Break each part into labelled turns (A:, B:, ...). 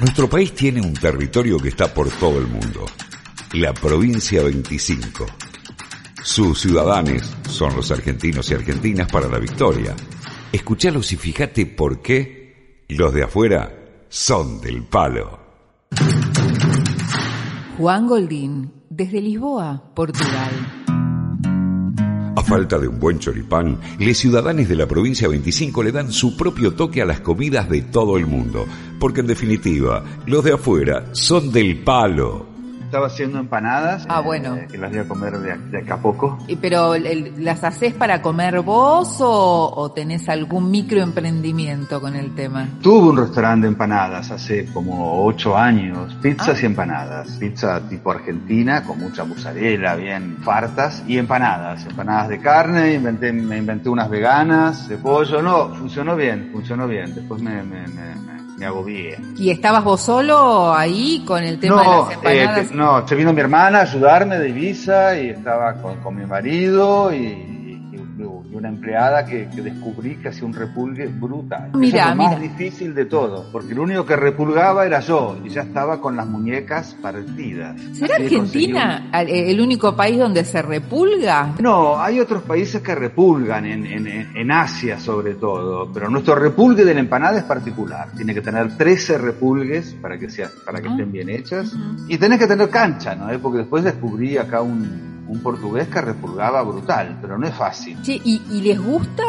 A: Nuestro país tiene un territorio que está por todo el mundo, la provincia 25. Sus ciudadanos son los argentinos y argentinas para la victoria. Escuchalos y fíjate por qué los de afuera son del palo.
B: Juan Goldín, desde Lisboa, Portugal.
A: A falta de un buen choripán, los ciudadanos de la provincia 25 le dan su propio toque a las comidas de todo el mundo, porque en definitiva, los de afuera son del palo
C: estaba haciendo empanadas.
B: Ah, bueno.
C: Eh, que las voy a comer de, acá a poco.
B: ¿Y ¿Pero las haces para comer vos o, tenés algún microemprendimiento con el tema?
C: Tuve un restaurante de empanadas hace como ocho años. Pizzas ah. y empanadas. Pizza tipo argentina con mucha mozzarella, bien fartas. Y empanadas. Empanadas de carne. Inventé, me inventé unas veganas de pollo. No, funcionó bien, funcionó bien. Después me me agobié.
B: ¿Y estabas vos solo ahí con el tema de las empanadas?
C: Eh, no, se vino mi hermana a ayudarme de Ibiza y estaba con, con mi marido y una empleada que, descubrí que hacía un repulgue brutal.
B: Mira,
C: es lo más difícil de todo, porque lo único que repulgaba era yo y ya estaba con las muñecas partidas.
B: ¿Será Argentina eh, el único país donde se repulga?
C: No, hay otros países que repulgan, en, en, Asia sobre todo, pero nuestro repulgue de la empanada es particular. Tiene que tener 13 repulgues para que, sea, para que ah. estén bien hechas y tenés que tener cancha, ¿no? Porque después descubrí acá un un portugués que repulgaba brutal, pero no es fácil.
B: Sí, ¿y, les gusta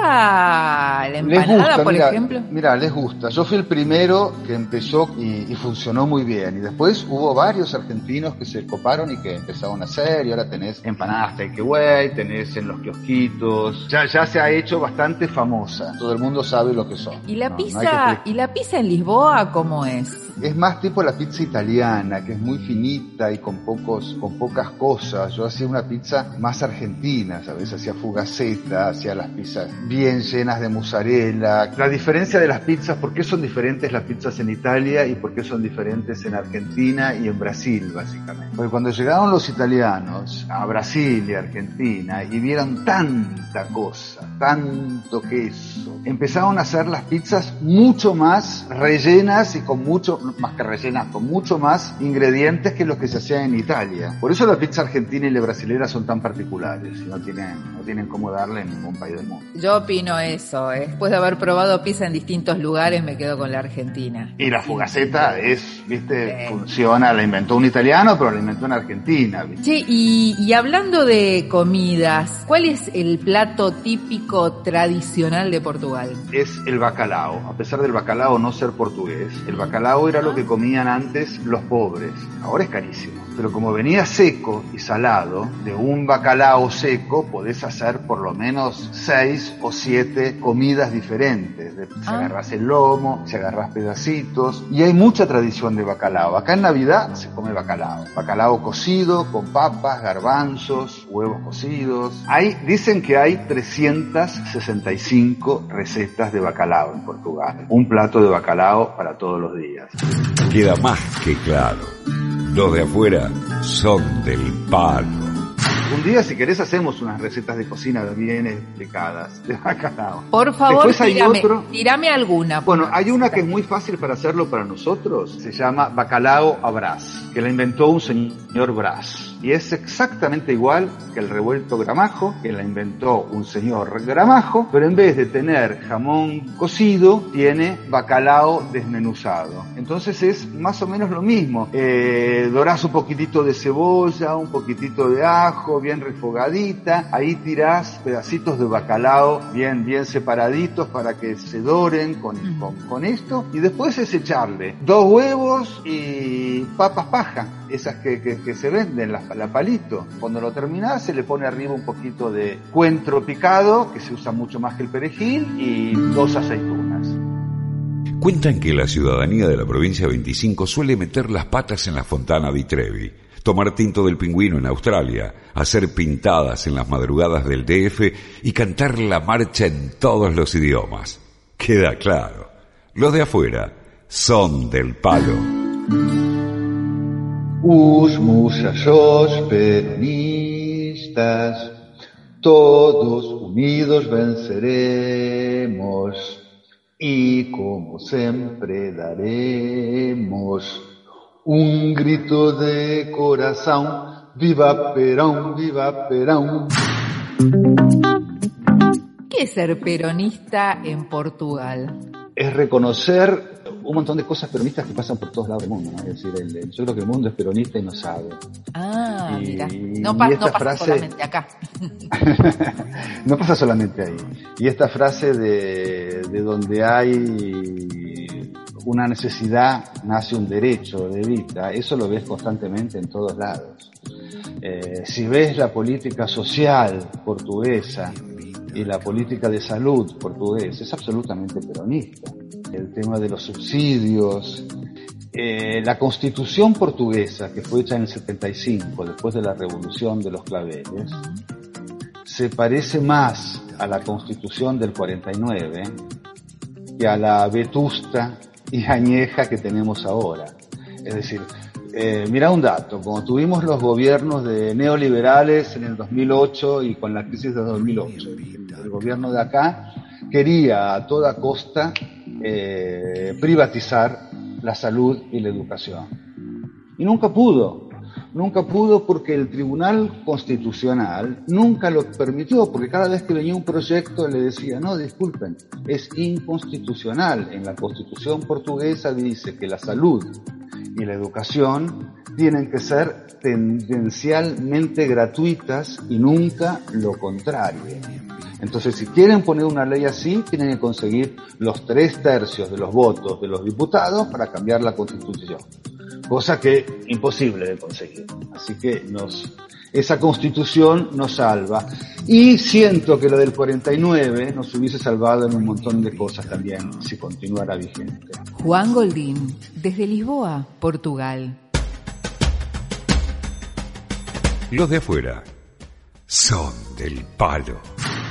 B: la empanada, por ejemplo?
C: Mira, les gusta. Yo fui el primero que empezó y, funcionó muy bien. Y después hubo varios argentinos que se coparon y que empezaron a hacer. Y ahora tenés empanadas takeaway, tenés en los kiosquitos. Ya, ya se ha hecho bastante famosa. Todo el mundo sabe lo que son.
B: ¿Y la pizza, ¿y la pizza en Lisboa cómo es?
C: Es más tipo la pizza italiana, que es muy finita y con pocos, con pocas cosas. Yo hacía una pizza más argentina, ¿sabes? Hacía fugaceta, hacía las pizzas bien llenas de mozzarella. La diferencia de las pizzas, ¿por qué son diferentes las pizzas en Italia y por qué son diferentes en Argentina y en Brasil, básicamente? Porque cuando llegaron los italianos a Brasil y Argentina y vieron tanta cosa, tanto queso, empezaron a hacer las pizzas mucho más rellenas y con mucho más que rellenas, con mucho más ingredientes que los que se hacían en Italia. Por eso la pizza argentina y la brasilera son tan particulares y no tienen, tienen cómo darle en ningún país del mundo.
B: Yo opino eso. ¿eh? Después de haber probado pizza en distintos lugares, me quedo con la argentina.
C: Y la fugaceta es, viste, funciona, la inventó un italiano, pero la inventó en Argentina.
B: Sí, y, y hablando de comidas, ¿cuál es el plato típico tradicional de Portugal?
C: Es el bacalao. A pesar del bacalao no ser portugués, el bacalao era lo que comían antes los pobres. Ahora es carísimo. Pero como venía seco y salado, de un bacalao seco podés hacer por lo menos seis o siete comidas diferentes. Si ah. agarras el lomo, si agarras pedacitos. Y hay mucha tradición de bacalao. Acá en Navidad se come bacalao. Bacalao cocido con papas, garbanzos, huevos cocidos. Hay, dicen que hay 365 recetas de bacalao en Portugal. Un plato de bacalao para todos los días.
A: Queda más que claro. Los de afuera son del palo.
C: Un día, si querés, hacemos unas recetas de cocina bien explicadas de bacalao.
B: Por favor, tírame, alguna.
C: Bueno, hay una que es muy fácil para hacerlo para nosotros. Se llama bacalao a brás, que la inventó un señor Brás y es exactamente igual que el revuelto gramajo, que la inventó un señor gramajo, pero en vez de tener jamón cocido, tiene bacalao desmenuzado. Entonces es más o menos lo mismo. Eh, dorás un poquitito de cebolla, un poquitito de ajo, bien refogadita, ahí tirás pedacitos de bacalao bien, bien separaditos para que se doren con, con, esto, y después es echarle dos huevos y papas paja, esas que, que se venden, las la palito. Cuando lo terminás se le pone arriba un poquito de cuentro picado, que se usa mucho más que el perejil, y dos aceitunas.
A: Cuentan que la ciudadanía de la provincia 25 suele meter las patas en la Fontana di Trevi, tomar tinto del pingüino en Australia, hacer pintadas en las madrugadas del DF y cantar la marcha en todos los idiomas. Queda claro, los de afuera son del palo.
C: Os muchachos peronistas, todos unidos venceremos. Y como siempre daremos un grito de corazón, viva Perón, viva Perón.
B: ¿Qué es ser peronista en Portugal?
C: Es reconocer un montón de cosas peronistas que pasan por todos lados del mundo. Es decir, el, yo creo que el mundo es peronista y no sabe.
B: Ah, mira. No, pasa solamente acá.
C: no pasa solamente ahí. Y esta frase de, de donde hay una necesidad nace un derecho de vida, eso lo ves constantemente en todos lados. Eh, si ves la política social portuguesa y la política de salud portuguesa, es absolutamente peronista el tema de los subsidios. Eh, la constitución portuguesa, que fue hecha en el 75, después de la revolución de los claveles, se parece más a la constitución del 49 que a la vetusta y añeja que tenemos ahora. Es decir, eh, mira un dato, como tuvimos los gobiernos de neoliberales en el 2008 y con la crisis de 2008, el gobierno de acá quería a toda costa eh, privatizar la salud y la educación. Y nunca pudo, nunca pudo porque el Tribunal Constitucional nunca lo permitió, porque cada vez que venía un proyecto le decía, no, disculpen, es inconstitucional. En la Constitución portuguesa dice que la salud y la educación tienen que ser tendencialmente gratuitas y nunca lo contrario. Entonces, si quieren poner una ley así, tienen que conseguir los tres tercios de los votos de los diputados para cambiar la constitución. Cosa que imposible de conseguir. Así que nos, esa constitución nos salva. Y siento que lo del 49 nos hubiese salvado en un montón de cosas también si continuara vigente.
B: Juan Goldín, desde Lisboa, Portugal.
A: Los de afuera son del palo.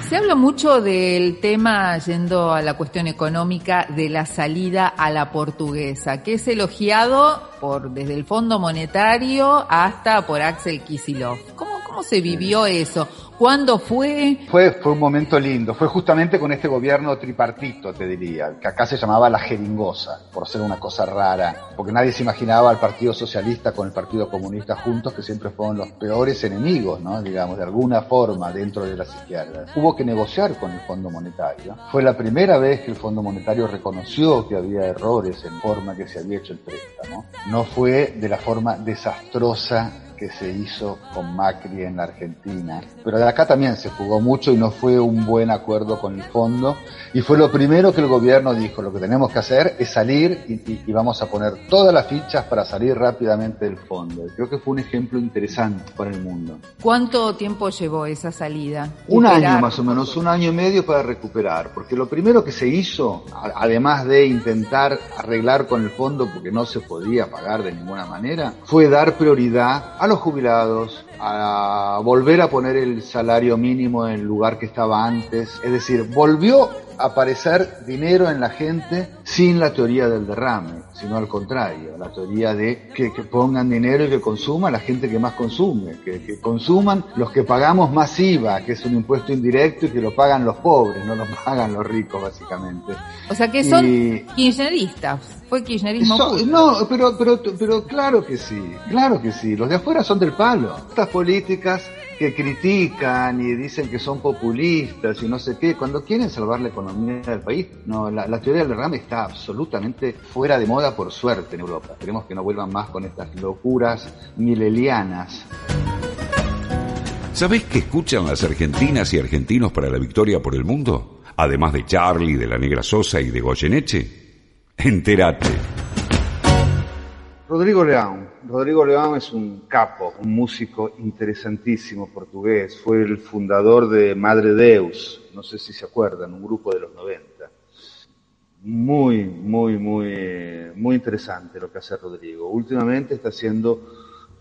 B: Se habla mucho del tema, yendo a la cuestión económica, de la salida a la portuguesa, que es elogiado por desde el Fondo Monetario hasta por Axel Kicillof. ¿Cómo, cómo se vivió eso? ¿Cuándo fue?
C: Fue, fue un momento lindo. Fue justamente con este gobierno tripartito, te diría, que acá se llamaba la jeringosa, por ser una cosa rara, porque nadie se imaginaba al Partido Socialista con el Partido Comunista juntos, que siempre fueron los peores enemigos, ¿no? Digamos, de alguna forma dentro de las izquierdas. Hubo que negociar con el Fondo Monetario. Fue la primera vez que el Fondo Monetario reconoció que había errores en forma que se había hecho el préstamo. No fue de la forma desastrosa que se hizo con Macri en la Argentina. Pero de acá también se jugó mucho y no fue un buen acuerdo con el fondo. Y fue lo primero que el gobierno dijo, lo que tenemos que hacer es salir y, vamos a poner todas las fichas para salir rápidamente del fondo. Creo que fue un ejemplo interesante para el mundo.
B: ¿Cuánto tiempo llevó esa salida?
C: Un año más o menos, un año y medio para recuperar. Porque lo primero que se hizo, además de intentar arreglar con el fondo porque no se podía pagar de ninguna manera, fue dar prioridad a los jubilados, a volver a poner el salario mínimo en el lugar que estaba antes. Es decir, volvió aparecer dinero en la gente sin la teoría del derrame, sino al contrario, la teoría de que, pongan dinero y que consuma la gente que más consume, que, consuman los que pagamos más IVA, que es un impuesto indirecto y que lo pagan los pobres, no lo pagan los ricos básicamente.
B: O sea que son kirchneristas, fue kirchnerismo.
C: no, pero, pero, pero claro que sí, claro que sí, los de afuera son del palo. Estas políticas que critican y dicen que son populistas y no sé qué, cuando quieren salvar la economía del país, no, la, teoría del derrame está absolutamente fuera de moda por suerte en Europa. Esperemos que no vuelvan más con estas locuras milelianas.
A: ¿Sabés qué escuchan las argentinas y argentinos para la victoria por el mundo? Además de Charlie, de la Negra Sosa y de Goyeneche. Entérate.
C: Rodrigo León. Rodrigo León es un capo, un músico interesantísimo portugués. Fue el fundador de Madre Deus, no sé si se acuerdan, un grupo de los 90. Muy, muy, muy, muy interesante lo que hace Rodrigo. Últimamente está haciendo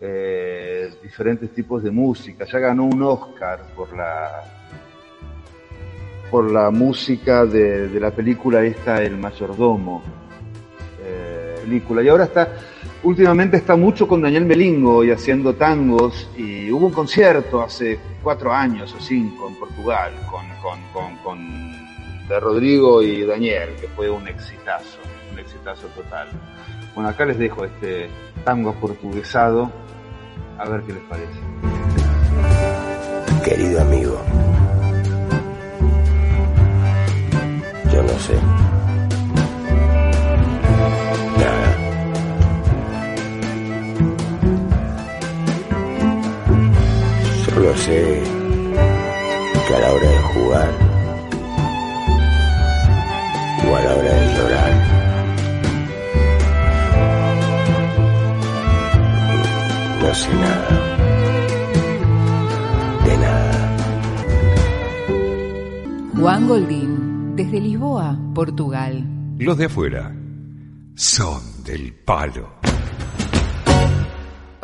C: eh, diferentes tipos de música. Ya ganó un Oscar por la por la música de, la película esta El Mayordomo. Eh, película. Y ahora está últimamente está mucho con Daniel Melingo y haciendo tangos y hubo un concierto hace cuatro años o cinco en Portugal con, con, con, de Rodrigo y Daniel, que fue un exitazo, un exitazo total. Bueno, acá les dejo este tango portuguesado, a ver qué les parece.
D: Querido amigo, yo no sé. Solo sé que a la hora de jugar o a la hora de llorar, no sé nada. De nada.
B: Juan Goldín, desde Lisboa, Portugal.
A: Los de afuera son del palo.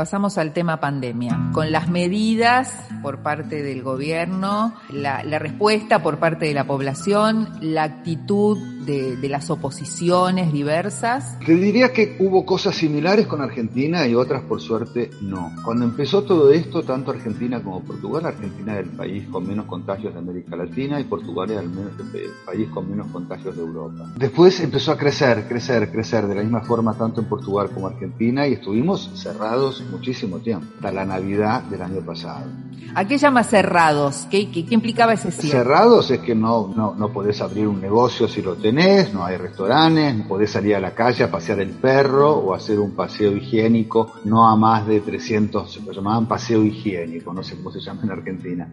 B: Pasamos al tema pandemia, con las medidas por parte del gobierno, la, respuesta por parte de la población, la actitud de, de, las oposiciones diversas.
C: Te diría que hubo cosas similares con Argentina y otras por suerte no. Cuando empezó todo esto, tanto Argentina como Portugal, Argentina es el país con menos contagios de América Latina y Portugal es el, menos, el país con menos contagios de Europa. Después empezó a crecer, crecer, crecer de la misma forma tanto en Portugal como Argentina y estuvimos cerrados muchísimo tiempo, hasta la Navidad del año pasado.
B: ¿A qué llama cerrados? ¿Qué, qué, qué implicaba ese cierre?
C: Cerrados es que no, no, no podés abrir un negocio si lo tenés, no hay restaurantes, no podés salir a la calle a pasear el perro o hacer un paseo higiénico, no a más de 300, lo llamaban paseo higiénico, no sé cómo se llama en Argentina,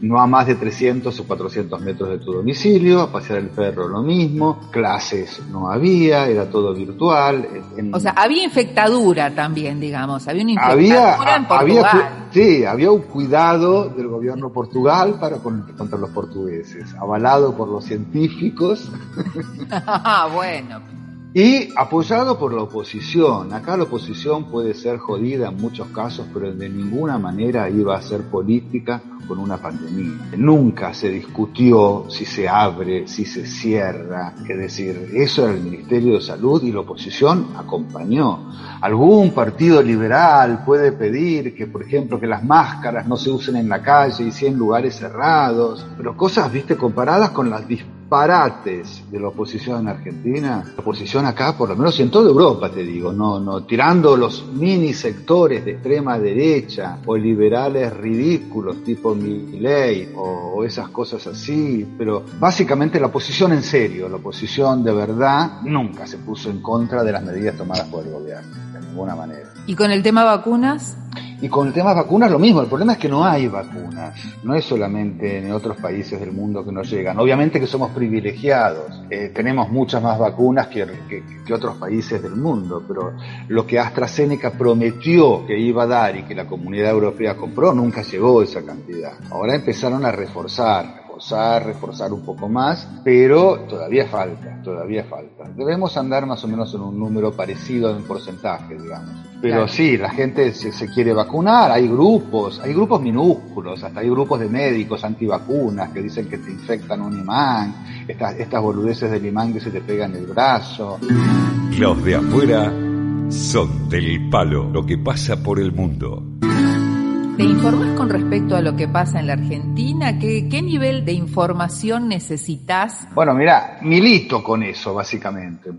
C: no a más de 300 o 400 metros de tu domicilio, a pasear el perro lo mismo, clases no había, era todo virtual.
B: En, o sea, había infectadura también, digamos, había una infectadura
C: había,
B: en Portugal.
C: Había, sí, había un cuidado del gobierno Portugal para contra los portugueses, avalado por los científicos.
B: ah, bueno.
C: Y apoyado por la oposición. Acá la oposición puede ser jodida en muchos casos, pero de ninguna manera iba a ser política con una pandemia. Nunca se discutió si se abre, si se cierra. Es decir, eso era el Ministerio de Salud y la oposición acompañó. Algún partido liberal puede pedir que, por ejemplo, que las máscaras no se usen en la calle y sí en lugares cerrados, pero cosas, viste, comparadas con las disparates de la oposición en Argentina, la oposición acá, por lo menos en toda Europa, te digo, no, no, tirando los mini sectores de extrema derecha o liberales ridículos tipo Milley o, o esas cosas así, pero básicamente la oposición en serio, la oposición de verdad, nunca se puso en contra de las medidas tomadas por el gobierno, de ninguna manera.
B: ¿Y con el tema vacunas?
C: Y con el tema vacunas lo mismo, el problema es que no hay vacunas, no es solamente en otros países del mundo que nos llegan, obviamente que somos privilegiados, eh, tenemos muchas más vacunas que, otros países del mundo, pero lo que AstraZeneca prometió que iba a dar y que la comunidad europea compró, nunca llegó esa cantidad. Ahora empezaron a reforzar, reforzar, reforzar un poco más, pero todavía falta, todavía falta. Debemos andar más o menos en un número parecido en porcentaje, digamos. Pero claro. sí, la gente se, se, quiere vacunar, hay grupos, hay grupos minúsculos, hasta hay grupos de médicos antivacunas que dicen que te infectan un imán, estas, estas boludeces del imán que se te pegan en el brazo.
A: Los de afuera son del palo, lo que pasa por el mundo.
B: ¿Te informas con respecto a lo que pasa en la Argentina? ¿Qué, nivel de información necesitas?
C: Bueno, mira, milito con eso, básicamente.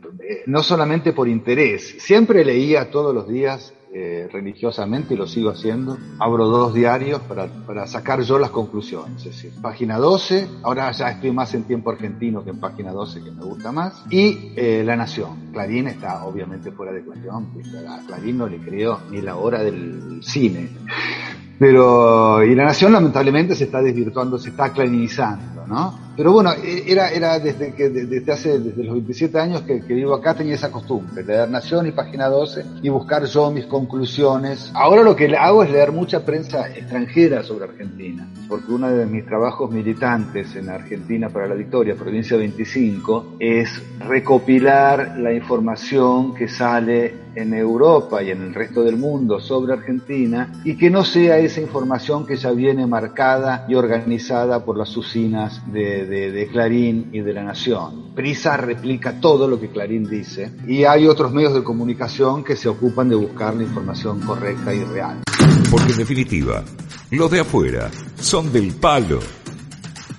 C: No solamente por interés. Siempre leía todos los días eh, religiosamente y lo sigo haciendo. Abro dos diarios para, para, sacar yo las conclusiones. Es decir, página 12, ahora ya estoy más en tiempo argentino que en página 12, que me gusta más. Y eh, La Nación. Clarín está obviamente fuera de cuestión. Clarín no le creo ni la hora del cine. Pero, y la nación lamentablemente se está desvirtuando, se está clarinizando, ¿no? Pero bueno, era, era desde que, desde hace, desde los 27 años que, que, vivo acá tenía esa costumbre, leer Nación y Página 12 y buscar yo mis conclusiones. Ahora lo que hago es leer mucha prensa extranjera sobre Argentina, porque uno de mis trabajos militantes en Argentina para la Victoria, provincia 25, es recopilar la información que sale en Europa y en el resto del mundo sobre Argentina y que no sea esa información que ya viene marcada y organizada por las usinas de, de, de, Clarín y de La Nación. Prisa replica todo lo que Clarín dice y hay otros medios de comunicación que se ocupan de buscar la información correcta y real.
A: Porque en definitiva, los de afuera son del palo.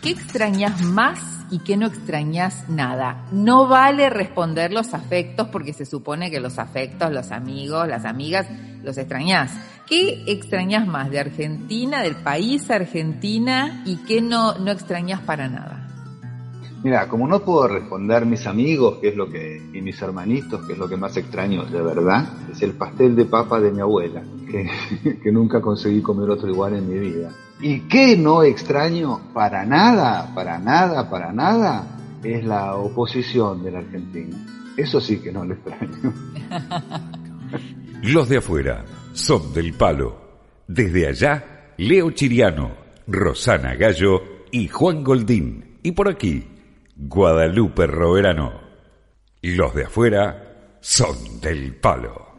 B: ¿Qué extrañas más y que no extrañas nada. No vale responder los afectos porque se supone que los afectos, los amigos, las amigas, los extrañas. ¿Qué extrañas más de Argentina, del país Argentina y qué no, no extrañas para nada?
C: Mira, como no puedo responder mis amigos, que es lo que, y mis hermanitos, que es lo que más extraño de verdad, es el pastel de papa de mi abuela, que, que nunca conseguí comer otro igual en mi vida. ¿Y qué no extraño para nada, para nada, para nada? Es la oposición de la Argentina. Eso sí que no lo extraño.
A: Los de afuera son del palo. Desde allá, Leo Chiriano, Rosana Gallo y Juan Goldín. Y por aquí, Guadalupe Roverano. Los de afuera son del palo.